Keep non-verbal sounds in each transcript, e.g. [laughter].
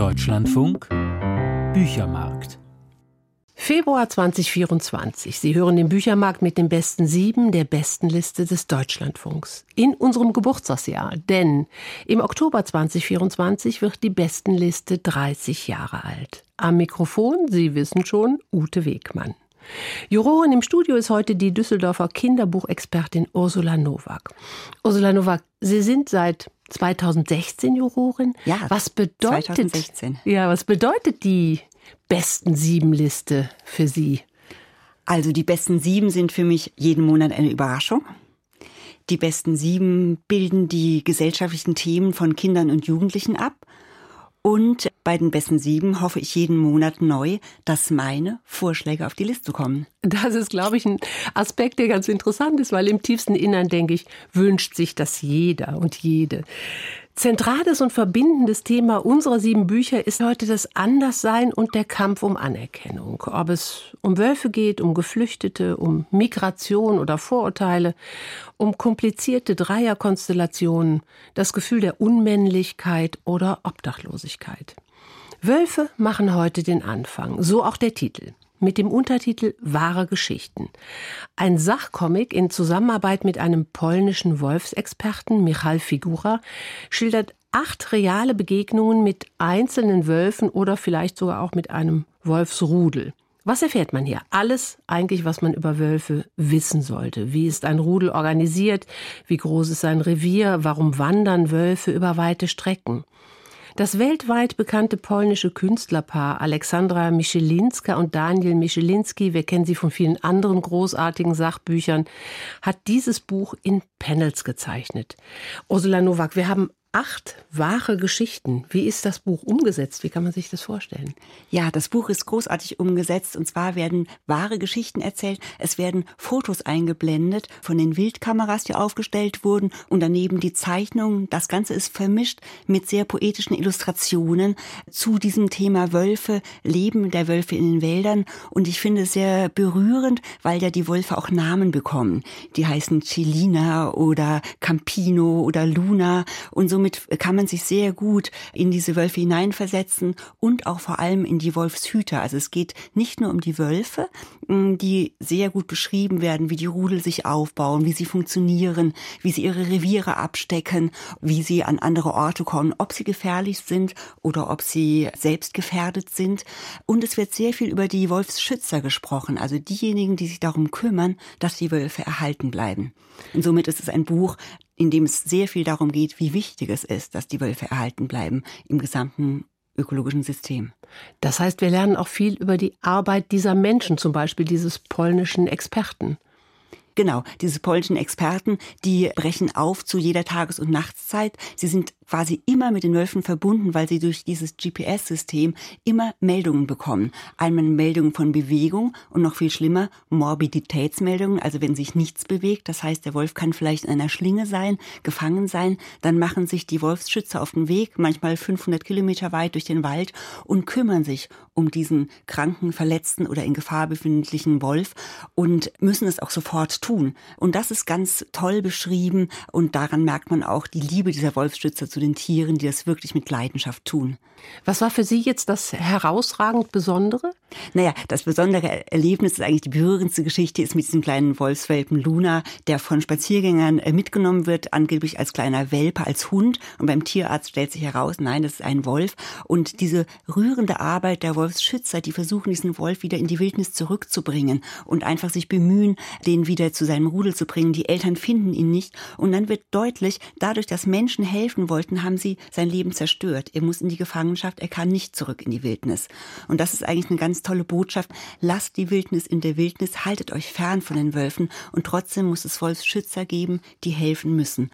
Deutschlandfunk Büchermarkt. Februar 2024. Sie hören den Büchermarkt mit den besten sieben der besten Liste des Deutschlandfunks. In unserem Geburtstagsjahr. Denn im Oktober 2024 wird die Bestenliste 30 Jahre alt. Am Mikrofon, Sie wissen schon, Ute Wegmann. Jurorin im Studio ist heute die Düsseldorfer Kinderbuchexpertin Ursula Nowak. Ursula Nowak, Sie sind seit 2016 Jurorin. Ja, was bedeutet, 2016. Ja, was bedeutet die besten sieben Liste für Sie? Also die besten sieben sind für mich jeden Monat eine Überraschung. Die besten sieben bilden die gesellschaftlichen Themen von Kindern und Jugendlichen ab. Und bei den besten sieben hoffe ich jeden Monat neu, dass meine Vorschläge auf die Liste kommen. Das ist, glaube ich, ein Aspekt, der ganz interessant ist, weil im tiefsten Innern, denke ich, wünscht sich das jeder und jede. Zentrales und verbindendes Thema unserer sieben Bücher ist heute das Anderssein und der Kampf um Anerkennung. Ob es um Wölfe geht, um Geflüchtete, um Migration oder Vorurteile, um komplizierte Dreierkonstellationen, das Gefühl der Unmännlichkeit oder Obdachlosigkeit. Wölfe machen heute den Anfang, so auch der Titel mit dem Untertitel Wahre Geschichten. Ein Sachcomic in Zusammenarbeit mit einem polnischen Wolfsexperten, Michal Figura, schildert acht reale Begegnungen mit einzelnen Wölfen oder vielleicht sogar auch mit einem Wolfsrudel. Was erfährt man hier? Alles eigentlich, was man über Wölfe wissen sollte. Wie ist ein Rudel organisiert? Wie groß ist sein Revier? Warum wandern Wölfe über weite Strecken? Das weltweit bekannte polnische Künstlerpaar Alexandra Michelinska und Daniel Michelinski, wir kennen sie von vielen anderen großartigen Sachbüchern, hat dieses Buch in Panels gezeichnet. Ursula Nowak, wir haben acht wahre Geschichten. Wie ist das Buch umgesetzt? Wie kann man sich das vorstellen? Ja, das Buch ist großartig umgesetzt. Und zwar werden wahre Geschichten erzählt. Es werden Fotos eingeblendet von den Wildkameras, die aufgestellt wurden. Und daneben die Zeichnungen. Das Ganze ist vermischt mit sehr poetischen Illustrationen zu diesem Thema Wölfe, Leben der Wölfe in den Wäldern. Und ich finde es sehr berührend, weil ja die Wölfe auch Namen bekommen. Die heißen Celina oder Campino oder Luna. Und so somit kann man sich sehr gut in diese Wölfe hineinversetzen und auch vor allem in die Wolfshüter. Also es geht nicht nur um die Wölfe, die sehr gut beschrieben werden, wie die Rudel sich aufbauen, wie sie funktionieren, wie sie ihre Reviere abstecken, wie sie an andere Orte kommen, ob sie gefährlich sind oder ob sie selbst gefährdet sind. Und es wird sehr viel über die Wolfsschützer gesprochen, also diejenigen, die sich darum kümmern, dass die Wölfe erhalten bleiben. Und somit ist es ein Buch, in dem es sehr viel darum geht, wie wichtig es ist, dass die Wölfe erhalten bleiben im gesamten ökologischen System. Das heißt, wir lernen auch viel über die Arbeit dieser Menschen, zum Beispiel dieses polnischen Experten. Genau, diese polnischen Experten, die brechen auf zu jeder Tages- und Nachtszeit. Sie sind quasi immer mit den Wölfen verbunden, weil sie durch dieses GPS-System immer Meldungen bekommen. Einmal Meldungen von Bewegung und noch viel schlimmer Morbiditätsmeldungen, also wenn sich nichts bewegt, das heißt, der Wolf kann vielleicht in einer Schlinge sein, gefangen sein, dann machen sich die Wolfsschützer auf den Weg, manchmal 500 Kilometer weit durch den Wald und kümmern sich um diesen kranken, verletzten oder in Gefahr befindlichen Wolf und müssen es auch sofort tun. Und das ist ganz toll beschrieben und daran merkt man auch die Liebe dieser Wolfsschützer zu den Tieren, die das wirklich mit Leidenschaft tun. Was war für Sie jetzt das herausragend Besondere? Naja, das besondere Erlebnis ist eigentlich die berührendste Geschichte, ist mit diesem kleinen Wolfswelpen Luna, der von Spaziergängern äh, mitgenommen wird, angeblich als kleiner Welpe, als Hund. Und beim Tierarzt stellt sich heraus, nein, das ist ein Wolf. Und diese rührende Arbeit der Wolfsschützer, die versuchen, diesen Wolf wieder in die Wildnis zurückzubringen und einfach sich bemühen, den wieder zu seinem Rudel zu bringen. Die Eltern finden ihn nicht. Und dann wird deutlich, dadurch, dass Menschen helfen wollten, haben sie sein Leben zerstört. Er muss in die Gefangenschaft, er kann nicht zurück in die Wildnis. Und das ist eigentlich eine ganz tolle Botschaft. Lasst die Wildnis in der Wildnis, haltet euch fern von den Wölfen und trotzdem muss es Wolfsschützer geben, die helfen müssen.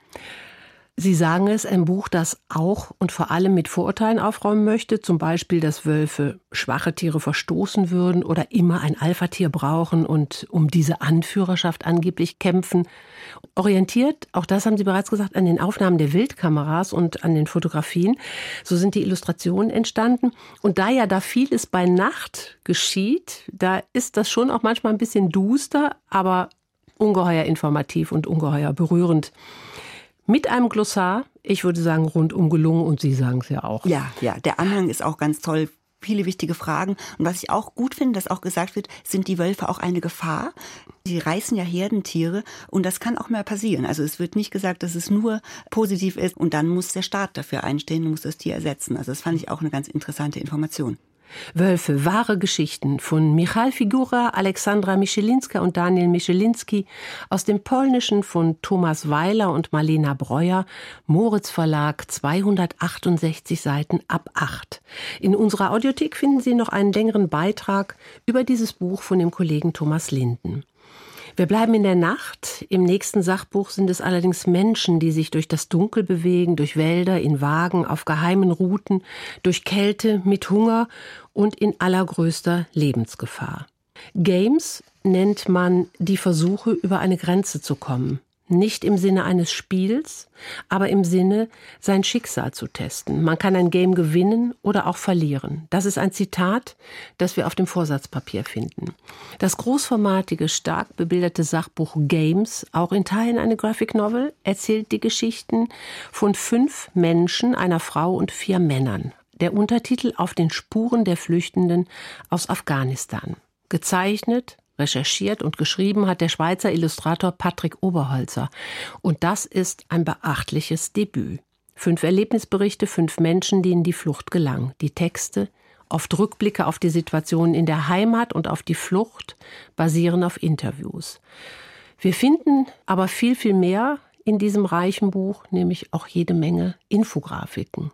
Sie sagen es, ein Buch, das auch und vor allem mit Vorurteilen aufräumen möchte, zum Beispiel, dass Wölfe schwache Tiere verstoßen würden oder immer ein Alpha-Tier brauchen und um diese Anführerschaft angeblich kämpfen. Orientiert, auch das haben Sie bereits gesagt, an den Aufnahmen der Wildkameras und an den Fotografien. So sind die Illustrationen entstanden. Und da ja da vieles bei Nacht geschieht, da ist das schon auch manchmal ein bisschen duster, aber ungeheuer informativ und ungeheuer berührend. Mit einem Glossar. Ich würde sagen, rundum gelungen und Sie sagen es ja auch. Ja, ja, der Anhang ist auch ganz toll viele wichtige Fragen. Und was ich auch gut finde, dass auch gesagt wird, sind die Wölfe auch eine Gefahr? Sie reißen ja Herdentiere und das kann auch mal passieren. Also es wird nicht gesagt, dass es nur positiv ist und dann muss der Staat dafür einstehen und muss das Tier ersetzen. Also das fand ich auch eine ganz interessante Information. Wölfe, wahre Geschichten von Michal Figura, Alexandra Michelinska und Daniel Michelinski, aus dem Polnischen von Thomas Weiler und Marlena Breuer, Moritz Verlag, 268 Seiten ab 8. In unserer Audiothek finden Sie noch einen längeren Beitrag über dieses Buch von dem Kollegen Thomas Linden. Wir bleiben in der Nacht. Im nächsten Sachbuch sind es allerdings Menschen, die sich durch das Dunkel bewegen, durch Wälder, in Wagen, auf geheimen Routen, durch Kälte, mit Hunger und in allergrößter Lebensgefahr. Games nennt man die Versuche, über eine Grenze zu kommen. Nicht im Sinne eines Spiels, aber im Sinne, sein Schicksal zu testen. Man kann ein Game gewinnen oder auch verlieren. Das ist ein Zitat, das wir auf dem Vorsatzpapier finden. Das großformatige, stark bebilderte Sachbuch Games, auch in Teilen eine Graphic Novel, erzählt die Geschichten von fünf Menschen, einer Frau und vier Männern. Der Untertitel Auf den Spuren der Flüchtenden aus Afghanistan. Gezeichnet Recherchiert und geschrieben hat der Schweizer Illustrator Patrick Oberholzer. Und das ist ein beachtliches Debüt. Fünf Erlebnisberichte, fünf Menschen, in die Flucht gelangen. Die Texte, oft Rückblicke auf die Situation in der Heimat und auf die Flucht, basieren auf Interviews. Wir finden aber viel, viel mehr in diesem reichen Buch, nämlich auch jede Menge Infografiken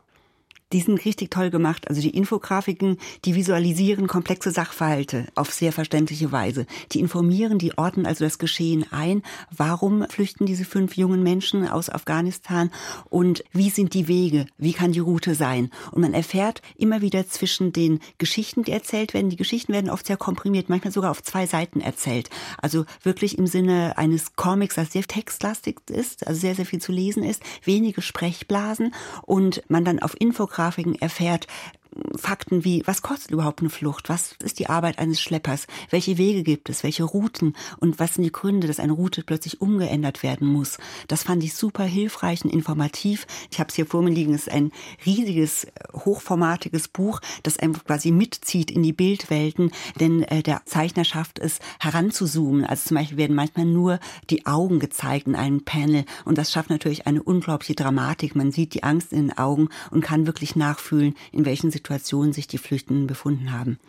die sind richtig toll gemacht. Also die Infografiken, die visualisieren komplexe Sachverhalte auf sehr verständliche Weise. Die informieren, die ordnen also das Geschehen ein. Warum flüchten diese fünf jungen Menschen aus Afghanistan und wie sind die Wege? Wie kann die Route sein? Und man erfährt immer wieder zwischen den Geschichten, die erzählt werden. Die Geschichten werden oft sehr komprimiert, manchmal sogar auf zwei Seiten erzählt. Also wirklich im Sinne eines Comics, das sehr textlastig ist, also sehr, sehr viel zu lesen ist, wenige Sprechblasen und man dann auf Infografiken Grafiken erfährt, Fakten wie, was kostet überhaupt eine Flucht? Was ist die Arbeit eines Schleppers? Welche Wege gibt es? Welche Routen? Und was sind die Gründe, dass eine Route plötzlich umgeändert werden muss? Das fand ich super hilfreich und informativ. Ich habe es hier vor mir liegen. Es ist ein riesiges, hochformatiges Buch, das einem quasi mitzieht in die Bildwelten, denn äh, der Zeichner schafft es heranzuzoomen. Also zum Beispiel werden manchmal nur die Augen gezeigt in einem Panel und das schafft natürlich eine unglaubliche Dramatik. Man sieht die Angst in den Augen und kann wirklich nachfühlen, in welchen Situationen Situation sich die Flüchtenden befunden haben.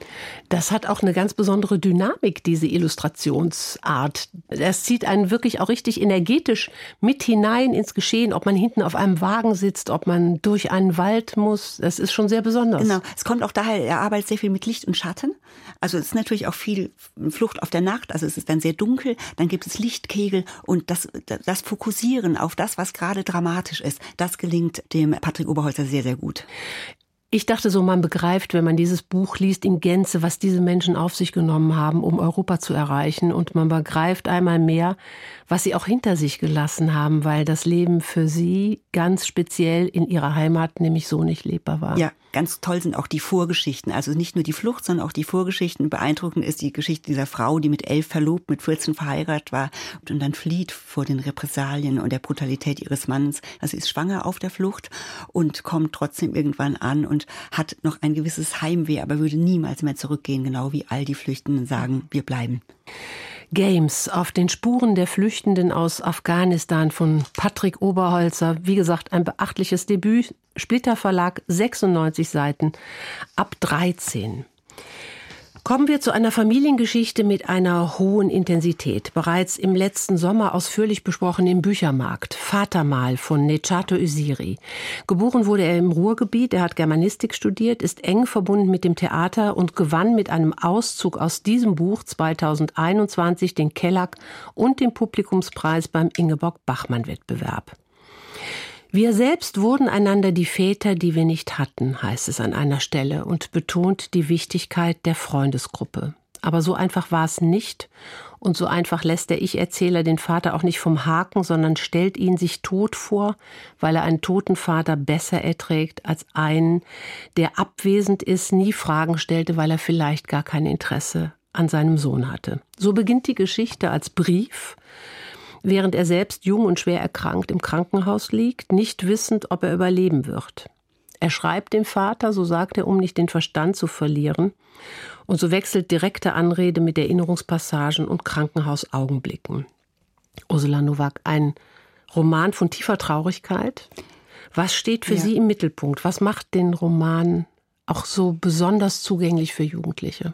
Das hat auch eine ganz besondere Dynamik, diese Illustrationsart. Das zieht einen wirklich auch richtig energetisch mit hinein ins Geschehen, ob man hinten auf einem Wagen sitzt, ob man durch einen Wald muss. Das ist schon sehr besonders. Genau. Es kommt auch daher, er arbeitet sehr viel mit Licht und Schatten. Also es ist natürlich auch viel Flucht auf der Nacht. Also es ist dann sehr dunkel, dann gibt es Lichtkegel und das, das Fokussieren auf das, was gerade dramatisch ist, das gelingt dem Patrick Oberholzer sehr, sehr gut. Ich dachte so, man begreift, wenn man dieses Buch liest, in Gänze, was diese Menschen auf sich genommen haben, um Europa zu erreichen. Und man begreift einmal mehr, was sie auch hinter sich gelassen haben, weil das Leben für sie ganz speziell in ihrer Heimat nämlich so nicht lebbar war. Ja, ganz toll sind auch die Vorgeschichten. Also nicht nur die Flucht, sondern auch die Vorgeschichten. Beeindruckend ist die Geschichte dieser Frau, die mit elf verlobt, mit 14 verheiratet war und dann flieht vor den Repressalien und der Brutalität ihres Mannes. Also sie ist schwanger auf der Flucht und kommt trotzdem irgendwann an und hat noch ein gewisses Heimweh, aber würde niemals mehr zurückgehen, genau wie all die Flüchtenden sagen, wir bleiben. Games auf den Spuren der Flüchtenden aus Afghanistan von Patrick Oberholzer. Wie gesagt, ein beachtliches Debüt. Splitter Verlag, 96 Seiten, ab 13. Kommen wir zu einer Familiengeschichte mit einer hohen Intensität. Bereits im letzten Sommer ausführlich besprochen im Büchermarkt. Vatermal von Nechato Usiri. Geboren wurde er im Ruhrgebiet. Er hat Germanistik studiert, ist eng verbunden mit dem Theater und gewann mit einem Auszug aus diesem Buch 2021 den Kellack und den Publikumspreis beim Ingeborg Bachmann Wettbewerb. Wir selbst wurden einander die Väter, die wir nicht hatten, heißt es an einer Stelle und betont die Wichtigkeit der Freundesgruppe. Aber so einfach war es nicht und so einfach lässt der Ich-Erzähler den Vater auch nicht vom Haken, sondern stellt ihn sich tot vor, weil er einen toten Vater besser erträgt als einen, der abwesend ist, nie Fragen stellte, weil er vielleicht gar kein Interesse an seinem Sohn hatte. So beginnt die Geschichte als Brief, während er selbst jung und schwer erkrankt im Krankenhaus liegt, nicht wissend, ob er überleben wird. Er schreibt dem Vater, so sagt er, um nicht den Verstand zu verlieren, und so wechselt direkte Anrede mit Erinnerungspassagen und Krankenhausaugenblicken. Ursula Nowak, ein Roman von tiefer Traurigkeit. Was steht für ja. Sie im Mittelpunkt? Was macht den Roman auch so besonders zugänglich für Jugendliche?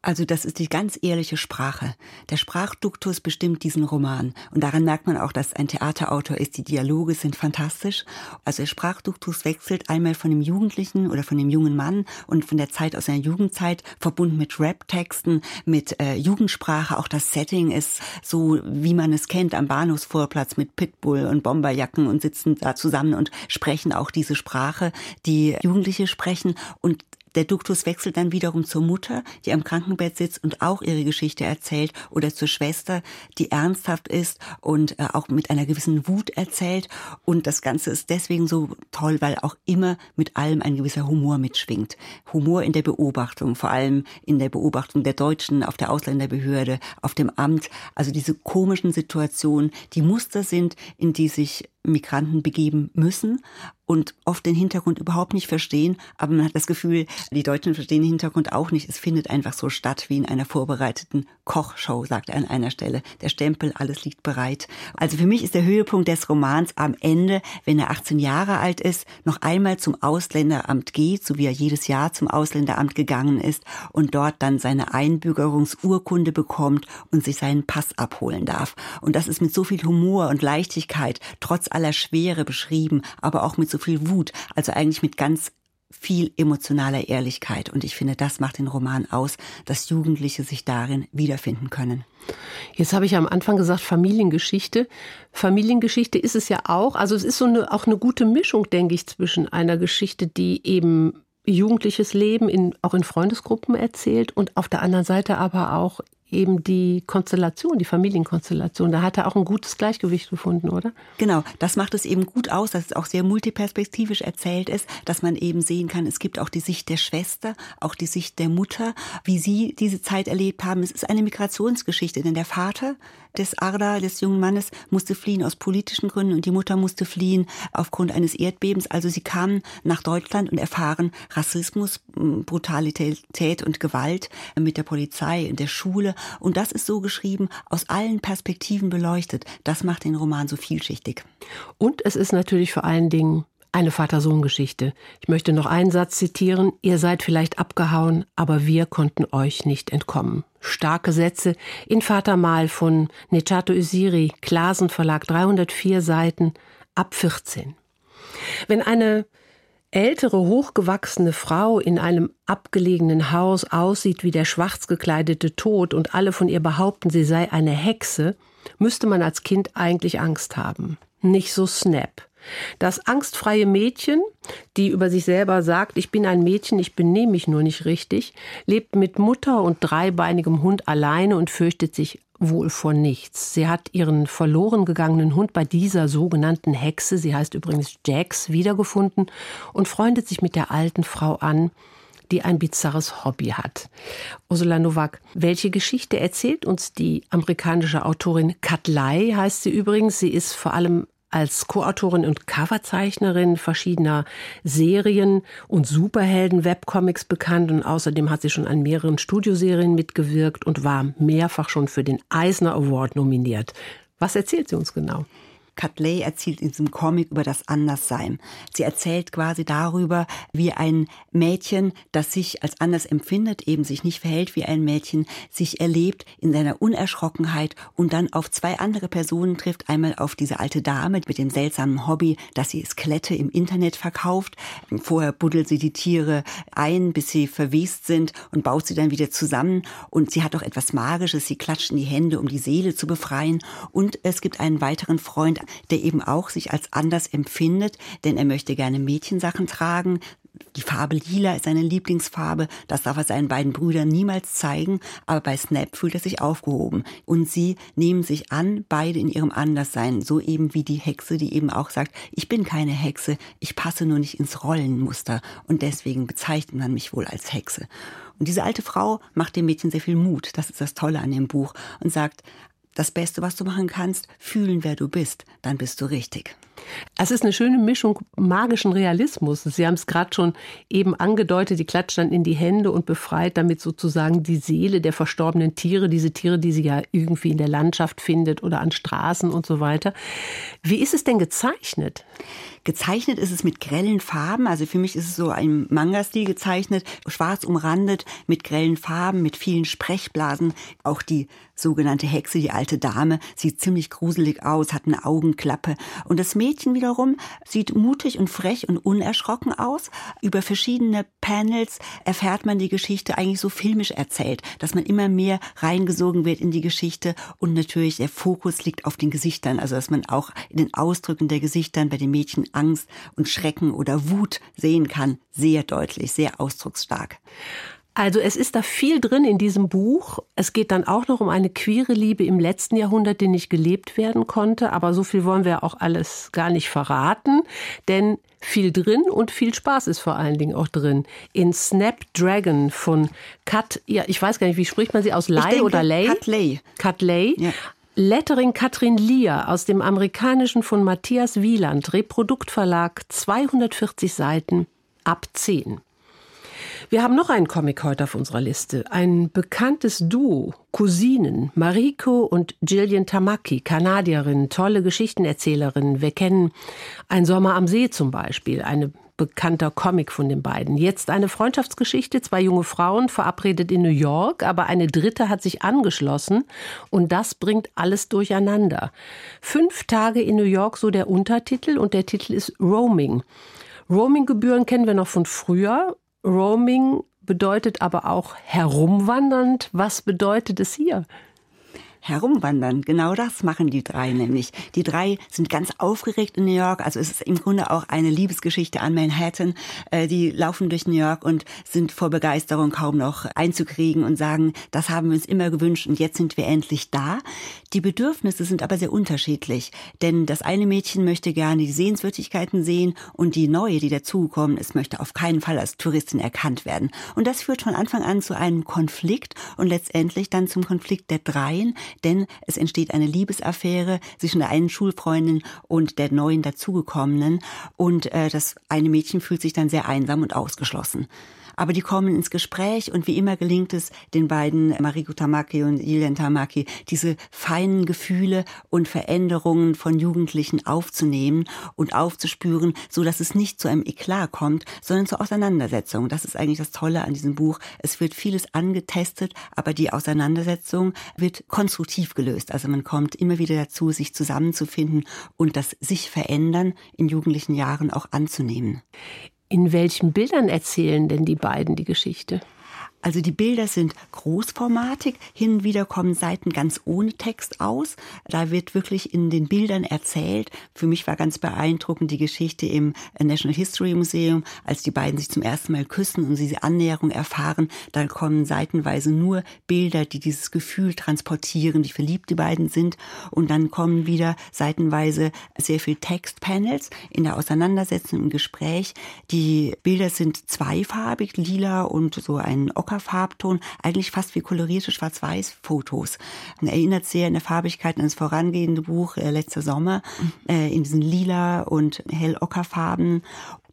Also das ist die ganz ehrliche Sprache. Der Sprachduktus bestimmt diesen Roman. Und daran merkt man auch, dass ein Theaterautor ist. Die Dialoge sind fantastisch. Also der Sprachduktus wechselt einmal von dem Jugendlichen oder von dem jungen Mann und von der Zeit aus seiner Jugendzeit, verbunden mit Rap-Texten, mit äh, Jugendsprache. Auch das Setting ist so, wie man es kennt, am Bahnhofsvorplatz mit Pitbull und Bomberjacken und sitzen da zusammen und sprechen auch diese Sprache, die Jugendliche sprechen. Und der Duktus wechselt dann wiederum zur Mutter, die am Krankenbett sitzt und auch ihre Geschichte erzählt, oder zur Schwester, die ernsthaft ist und äh, auch mit einer gewissen Wut erzählt. Und das Ganze ist deswegen so toll, weil auch immer mit allem ein gewisser Humor mitschwingt. Humor in der Beobachtung, vor allem in der Beobachtung der Deutschen auf der Ausländerbehörde, auf dem Amt. Also diese komischen Situationen, die Muster sind, in die sich Migranten begeben müssen und oft den Hintergrund überhaupt nicht verstehen, aber man hat das Gefühl, die Deutschen verstehen den Hintergrund auch nicht. Es findet einfach so statt wie in einer vorbereiteten Kochshow, sagt er an einer Stelle. Der Stempel, alles liegt bereit. Also für mich ist der Höhepunkt des Romans am Ende, wenn er 18 Jahre alt ist, noch einmal zum Ausländeramt geht, so wie er jedes Jahr zum Ausländeramt gegangen ist und dort dann seine Einbürgerungsurkunde bekommt und sich seinen Pass abholen darf. Und das ist mit so viel Humor und Leichtigkeit, trotz aller Schwere beschrieben, aber auch mit so viel Wut, also eigentlich mit ganz viel emotionaler Ehrlichkeit. Und ich finde, das macht den Roman aus, dass Jugendliche sich darin wiederfinden können. Jetzt habe ich am Anfang gesagt Familiengeschichte. Familiengeschichte ist es ja auch. Also es ist so eine, auch eine gute Mischung, denke ich, zwischen einer Geschichte, die eben jugendliches Leben in, auch in Freundesgruppen erzählt und auf der anderen Seite aber auch eben die Konstellation, die Familienkonstellation. Da hat er auch ein gutes Gleichgewicht gefunden, oder? Genau, das macht es eben gut aus, dass es auch sehr multiperspektivisch erzählt ist, dass man eben sehen kann, es gibt auch die Sicht der Schwester, auch die Sicht der Mutter, wie sie diese Zeit erlebt haben. Es ist eine Migrationsgeschichte, denn der Vater des Arda, des jungen Mannes, musste fliehen aus politischen Gründen und die Mutter musste fliehen aufgrund eines Erdbebens. Also sie kamen nach Deutschland und erfahren Rassismus, Brutalität und Gewalt mit der Polizei, in der Schule. Und das ist so geschrieben, aus allen Perspektiven beleuchtet. Das macht den Roman so vielschichtig. Und es ist natürlich vor allen Dingen eine Vater-Sohn-Geschichte. Ich möchte noch einen Satz zitieren. Ihr seid vielleicht abgehauen, aber wir konnten euch nicht entkommen. Starke Sätze in Vater Mal von Nechato Usiri, Klasen Verlag, 304 Seiten, ab 14. Wenn eine ältere, hochgewachsene Frau in einem abgelegenen Haus aussieht wie der schwarz gekleidete Tod und alle von ihr behaupten, sie sei eine Hexe, müsste man als Kind eigentlich Angst haben. Nicht so Snap. Das angstfreie Mädchen, die über sich selber sagt, ich bin ein Mädchen, ich benehme mich nur nicht richtig, lebt mit Mutter und dreibeinigem Hund alleine und fürchtet sich wohl vor nichts. Sie hat ihren verloren gegangenen Hund bei dieser sogenannten Hexe, sie heißt übrigens Jax, wiedergefunden und freundet sich mit der alten Frau an, die ein bizarres Hobby hat. Ursula Nowak, welche Geschichte erzählt uns die amerikanische Autorin Kat Lai, heißt sie übrigens. Sie ist vor allem als Co-Autorin und Coverzeichnerin verschiedener Serien und Superhelden-Webcomics bekannt und außerdem hat sie schon an mehreren Studioserien mitgewirkt und war mehrfach schon für den Eisner Award nominiert. Was erzählt sie uns genau? Catley erzählt in diesem Comic über das Anderssein. Sie erzählt quasi darüber, wie ein Mädchen, das sich als anders empfindet, eben sich nicht verhält wie ein Mädchen, sich erlebt in seiner Unerschrockenheit und dann auf zwei andere Personen trifft. Einmal auf diese alte Dame mit dem seltsamen Hobby, dass sie Skelette im Internet verkauft. Vorher buddelt sie die Tiere ein, bis sie verwest sind und baut sie dann wieder zusammen. Und sie hat auch etwas Magisches. Sie klatscht in die Hände, um die Seele zu befreien. Und es gibt einen weiteren Freund, der eben auch sich als anders empfindet, denn er möchte gerne Mädchensachen tragen. Die Farbe lila ist seine Lieblingsfarbe. Das darf er seinen beiden Brüdern niemals zeigen. Aber bei Snap fühlt er sich aufgehoben. Und sie nehmen sich an, beide in ihrem Anderssein. So eben wie die Hexe, die eben auch sagt, ich bin keine Hexe. Ich passe nur nicht ins Rollenmuster. Und deswegen bezeichnet man mich wohl als Hexe. Und diese alte Frau macht dem Mädchen sehr viel Mut. Das ist das Tolle an dem Buch. Und sagt, das Beste, was du machen kannst, fühlen, wer du bist, dann bist du richtig. Es ist eine schöne Mischung magischen Realismus. Sie haben es gerade schon eben angedeutet, die klatscht dann in die Hände und befreit damit sozusagen die Seele der verstorbenen Tiere, diese Tiere, die sie ja irgendwie in der Landschaft findet oder an Straßen und so weiter. Wie ist es denn gezeichnet? Gezeichnet ist es mit grellen Farben. Also für mich ist es so ein Manga-Stil gezeichnet, schwarz umrandet, mit grellen Farben, mit vielen Sprechblasen. Auch die sogenannte Hexe, die alte Dame, sieht ziemlich gruselig aus, hat eine Augenklappe. Und das Mädchen wiederum sieht mutig und frech und unerschrocken aus. Über verschiedene Panels erfährt man die Geschichte eigentlich so filmisch erzählt, dass man immer mehr reingesogen wird in die Geschichte. Und natürlich der Fokus liegt auf den Gesichtern, also dass man auch in den Ausdrücken der Gesichtern bei den Mädchen Angst und Schrecken oder Wut sehen kann. Sehr deutlich, sehr ausdrucksstark. Also es ist da viel drin in diesem Buch. Es geht dann auch noch um eine queere Liebe im letzten Jahrhundert, die nicht gelebt werden konnte. Aber so viel wollen wir auch alles gar nicht verraten. Denn viel drin und viel Spaß ist vor allen Dingen auch drin. In Snapdragon von Kat, ja, ich weiß gar nicht, wie spricht man sie aus? Lay oder Lay? Kat Lay. Kat Lay. Ja. Lettering Katrin Lier aus dem amerikanischen von Matthias Wieland, Reproduktverlag, 240 Seiten, ab 10. Wir haben noch einen Comic heute auf unserer Liste. Ein bekanntes Duo, Cousinen, Mariko und Gillian Tamaki, Kanadierin, tolle Geschichtenerzählerin. Wir kennen Ein Sommer am See zum Beispiel, eine bekannter Comic von den beiden. Jetzt eine Freundschaftsgeschichte, zwei junge Frauen verabredet in New York, aber eine dritte hat sich angeschlossen und das bringt alles durcheinander. Fünf Tage in New York, so der Untertitel und der Titel ist Roaming. Roaminggebühren kennen wir noch von früher. Roaming bedeutet aber auch herumwandernd. Was bedeutet es hier? Herumwandern. Genau das machen die drei nämlich. Die drei sind ganz aufgeregt in New York. Also es ist im Grunde auch eine Liebesgeschichte an Manhattan. Äh, die laufen durch New York und sind vor Begeisterung kaum noch einzukriegen und sagen, das haben wir uns immer gewünscht und jetzt sind wir endlich da. Die Bedürfnisse sind aber sehr unterschiedlich. Denn das eine Mädchen möchte gerne die Sehenswürdigkeiten sehen und die neue, die dazugekommen ist, möchte auf keinen Fall als Touristin erkannt werden. Und das führt von Anfang an zu einem Konflikt und letztendlich dann zum Konflikt der Dreien, denn es entsteht eine Liebesaffäre zwischen der einen Schulfreundin und der neuen dazugekommenen und äh, das eine Mädchen fühlt sich dann sehr einsam und ausgeschlossen. Aber die kommen ins Gespräch und wie immer gelingt es den beiden, Mariko Tamaki und Julian Tamaki, diese feinen Gefühle und Veränderungen von Jugendlichen aufzunehmen und aufzuspüren, so dass es nicht zu einem Eklat kommt, sondern zur Auseinandersetzung. Das ist eigentlich das Tolle an diesem Buch. Es wird vieles angetestet, aber die Auseinandersetzung wird konstruktiv gelöst. Also man kommt immer wieder dazu, sich zusammenzufinden und das sich verändern in jugendlichen Jahren auch anzunehmen. In welchen Bildern erzählen denn die beiden die Geschichte? Also die Bilder sind großformatig, hin und wieder kommen Seiten ganz ohne Text aus. Da wird wirklich in den Bildern erzählt. Für mich war ganz beeindruckend die Geschichte im National History Museum, als die beiden sich zum ersten Mal küssen und diese Annäherung erfahren. Da kommen seitenweise nur Bilder, die dieses Gefühl transportieren, wie verliebt die beiden sind. Und dann kommen wieder seitenweise sehr viel Textpanels in der Auseinandersetzung im Gespräch. Die Bilder sind zweifarbig, lila und so ein Ockerfarbton, eigentlich fast wie kolorierte Schwarz-Weiß-Fotos. Erinnert sehr in der Farbigkeit an das vorangehende Buch äh, letzter Sommer, äh, in diesen lila und hell-Ockerfarben.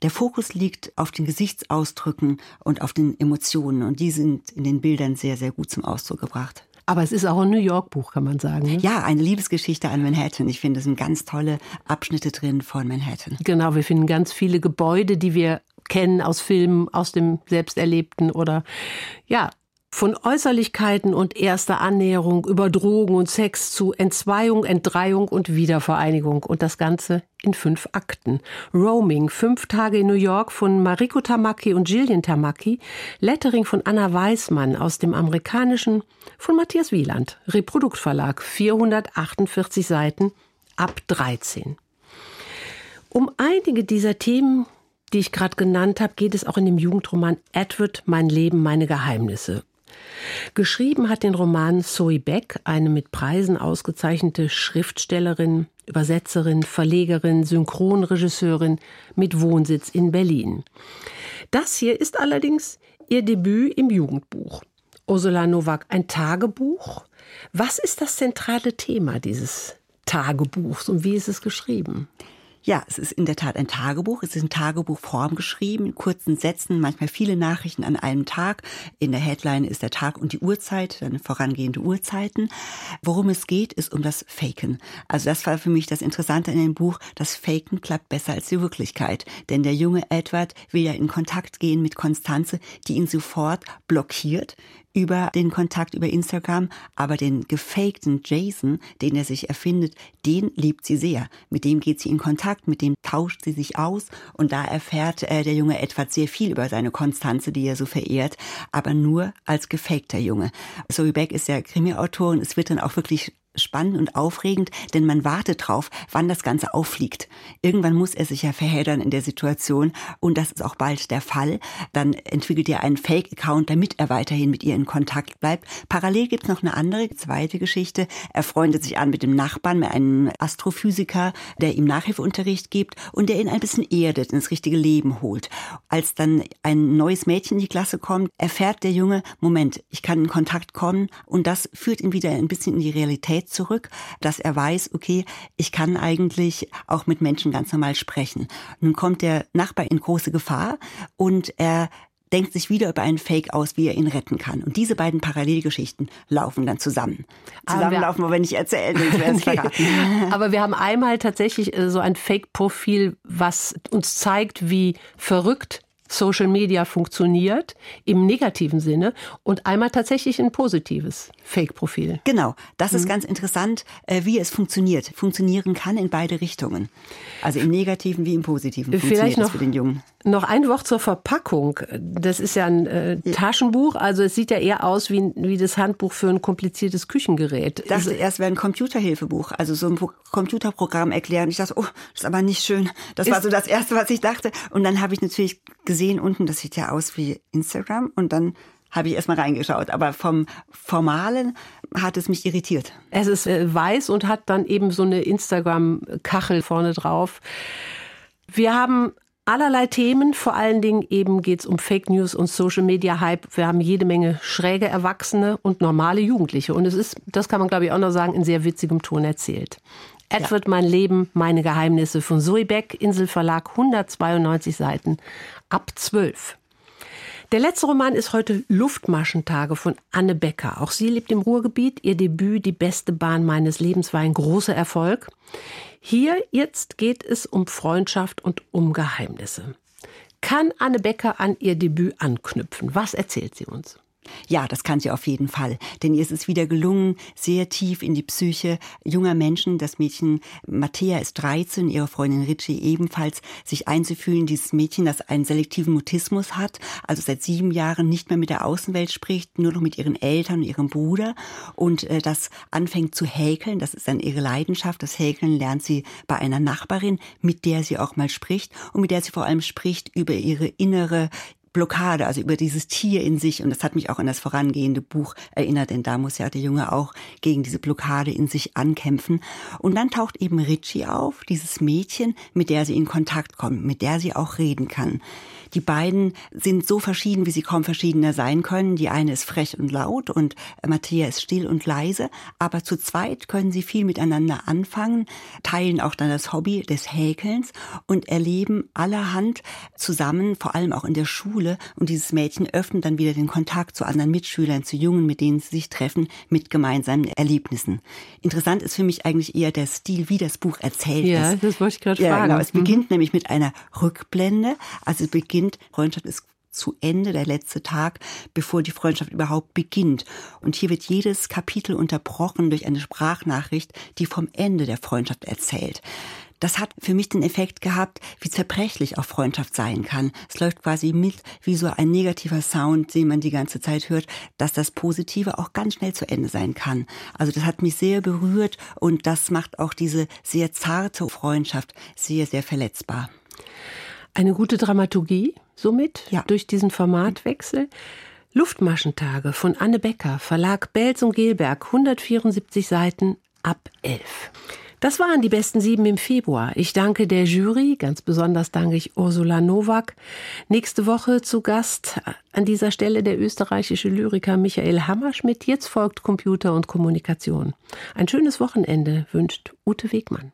Der Fokus liegt auf den Gesichtsausdrücken und auf den Emotionen und die sind in den Bildern sehr, sehr gut zum Ausdruck gebracht. Aber es ist auch ein New York-Buch, kann man sagen. Ne? Ja, eine Liebesgeschichte an Manhattan. Ich finde, es sind ganz tolle Abschnitte drin von Manhattan. Genau, wir finden ganz viele Gebäude, die wir kennen aus Filmen, aus dem Selbsterlebten oder ja, von Äußerlichkeiten und erster Annäherung über Drogen und Sex zu Entzweiung, Entdreiung und Wiedervereinigung und das Ganze in fünf Akten. Roaming, fünf Tage in New York von Mariko Tamaki und Gillian Tamaki, Lettering von Anna Weismann aus dem amerikanischen von Matthias Wieland, Reproduktverlag, 448 Seiten, ab 13. Um einige dieser Themen die ich gerade genannt habe, geht es auch in dem Jugendroman Edward, Mein Leben, meine Geheimnisse. Geschrieben hat den Roman Zoe Beck, eine mit Preisen ausgezeichnete Schriftstellerin, Übersetzerin, Verlegerin, Synchronregisseurin mit Wohnsitz in Berlin. Das hier ist allerdings ihr Debüt im Jugendbuch. Ursula Nowak, ein Tagebuch. Was ist das zentrale Thema dieses Tagebuchs und wie ist es geschrieben? Ja, es ist in der Tat ein Tagebuch. Es ist in Tagebuchform geschrieben, in kurzen Sätzen, manchmal viele Nachrichten an einem Tag. In der Headline ist der Tag und die Uhrzeit, dann vorangehende Uhrzeiten. Worum es geht, ist um das Faken. Also das war für mich das Interessante in dem Buch. Das Faken klappt besser als die Wirklichkeit. Denn der junge Edward will ja in Kontakt gehen mit Konstanze, die ihn sofort blockiert über den Kontakt über Instagram, aber den gefakten Jason, den er sich erfindet, den liebt sie sehr. Mit dem geht sie in Kontakt, mit dem tauscht sie sich aus und da erfährt äh, der Junge etwas sehr viel über seine Konstanze, die er so verehrt, aber nur als gefakter Junge. Zoe Beck ist ja Krimi-Autor und es wird dann auch wirklich spannend und aufregend, denn man wartet drauf, wann das Ganze auffliegt. Irgendwann muss er sich ja verheddern in der Situation und das ist auch bald der Fall. Dann entwickelt er einen Fake-Account, damit er weiterhin mit ihr in Kontakt bleibt. Parallel gibt es noch eine andere, zweite Geschichte. Er freundet sich an mit dem Nachbarn, mit einem Astrophysiker, der ihm Nachhilfeunterricht gibt und der ihn ein bisschen erdet, ins richtige Leben holt. Als dann ein neues Mädchen in die Klasse kommt, erfährt der Junge, Moment, ich kann in Kontakt kommen und das führt ihn wieder ein bisschen in die Realität Realität zurück, dass er weiß, okay, ich kann eigentlich auch mit Menschen ganz normal sprechen. Nun kommt der Nachbar in große Gefahr und er denkt sich wieder über einen Fake aus, wie er ihn retten kann. Und diese beiden Parallelgeschichten laufen dann zusammen. Zusammenlaufen wir, aber nicht erzählen, sonst wäre es [laughs] verraten. Aber wir haben einmal tatsächlich äh, so ein Fake-Profil, was uns zeigt, wie verrückt Social Media funktioniert im negativen Sinne und einmal tatsächlich ein positives Fake-Profil. Genau, das ist mhm. ganz interessant, äh, wie es funktioniert. Funktionieren kann in beide Richtungen. Also im negativen wie im positiven funktioniert Vielleicht noch, für den Jungen. Noch ein Wort zur Verpackung. Das ist ja ein äh, Taschenbuch, also es sieht ja eher aus wie, wie das Handbuch für ein kompliziertes Küchengerät. Ich dachte erst wäre ein Computerhilfebuch, also so ein Computerprogramm erklären. Ich dachte, oh, das ist aber nicht schön. Das ist war so das Erste, was ich dachte. Und dann habe ich natürlich gesehen unten, das sieht ja aus wie Instagram. Und dann habe ich erstmal reingeschaut. Aber vom Formalen hat es mich irritiert. Es ist äh, weiß und hat dann eben so eine Instagram-Kachel vorne drauf. Wir haben allerlei Themen. Vor allen Dingen eben geht es um Fake News und Social Media Hype. Wir haben jede Menge schräge Erwachsene und normale Jugendliche. Und es ist, das kann man glaube ich auch noch sagen, in sehr witzigem Ton erzählt. Edward, ja. mein Leben, meine Geheimnisse von Zoe Beck, Inselverlag, 192 Seiten, ab 12. Der letzte Roman ist heute Luftmaschentage von Anne Becker. Auch sie lebt im Ruhrgebiet. Ihr Debüt Die beste Bahn meines Lebens war ein großer Erfolg. Hier jetzt geht es um Freundschaft und um Geheimnisse. Kann Anne Becker an ihr Debüt anknüpfen? Was erzählt sie uns? Ja, das kann sie auf jeden Fall. Denn ihr ist es wieder gelungen, sehr tief in die Psyche junger Menschen, das Mädchen Mattea ist 13, ihre Freundin Ritchie ebenfalls, sich einzufühlen, dieses Mädchen, das einen selektiven Mutismus hat, also seit sieben Jahren nicht mehr mit der Außenwelt spricht, nur noch mit ihren Eltern und ihrem Bruder. Und äh, das anfängt zu häkeln, das ist dann ihre Leidenschaft, das Häkeln lernt sie bei einer Nachbarin, mit der sie auch mal spricht und mit der sie vor allem spricht über ihre innere Blockade, also über dieses Tier in sich. Und das hat mich auch an das vorangehende Buch erinnert, denn da muss ja der Junge auch gegen diese Blockade in sich ankämpfen. Und dann taucht eben Richie auf, dieses Mädchen, mit der sie in Kontakt kommt, mit der sie auch reden kann. Die beiden sind so verschieden, wie sie kaum verschiedener sein können. Die eine ist frech und laut und Matthäa ist still und leise, aber zu zweit können sie viel miteinander anfangen, teilen auch dann das Hobby des Häkelns und erleben allerhand zusammen, vor allem auch in der Schule. Und dieses Mädchen öffnet dann wieder den Kontakt zu anderen Mitschülern, zu Jungen, mit denen sie sich treffen, mit gemeinsamen Erlebnissen. Interessant ist für mich eigentlich eher der Stil, wie das Buch erzählt ja, ist. Ja, das wollte ich gerade ja, fragen. Genau. Es beginnt mhm. nämlich mit einer Rückblende, also es beginnt beginnt. Freundschaft ist zu Ende, der letzte Tag, bevor die Freundschaft überhaupt beginnt. Und hier wird jedes Kapitel unterbrochen durch eine Sprachnachricht, die vom Ende der Freundschaft erzählt. Das hat für mich den Effekt gehabt, wie zerbrechlich auch Freundschaft sein kann. Es läuft quasi mit wie so ein negativer Sound, den man die ganze Zeit hört, dass das Positive auch ganz schnell zu Ende sein kann. Also das hat mich sehr berührt und das macht auch diese sehr zarte Freundschaft sehr, sehr verletzbar. Eine gute Dramaturgie somit ja. durch diesen Formatwechsel. Luftmaschentage von Anne Becker, Verlag Belz und Gelberg, 174 Seiten ab 11. Das waren die besten sieben im Februar. Ich danke der Jury, ganz besonders danke ich Ursula Nowak. Nächste Woche zu Gast an dieser Stelle der österreichische Lyriker Michael Hammerschmidt. Jetzt folgt Computer und Kommunikation. Ein schönes Wochenende wünscht Ute Wegmann.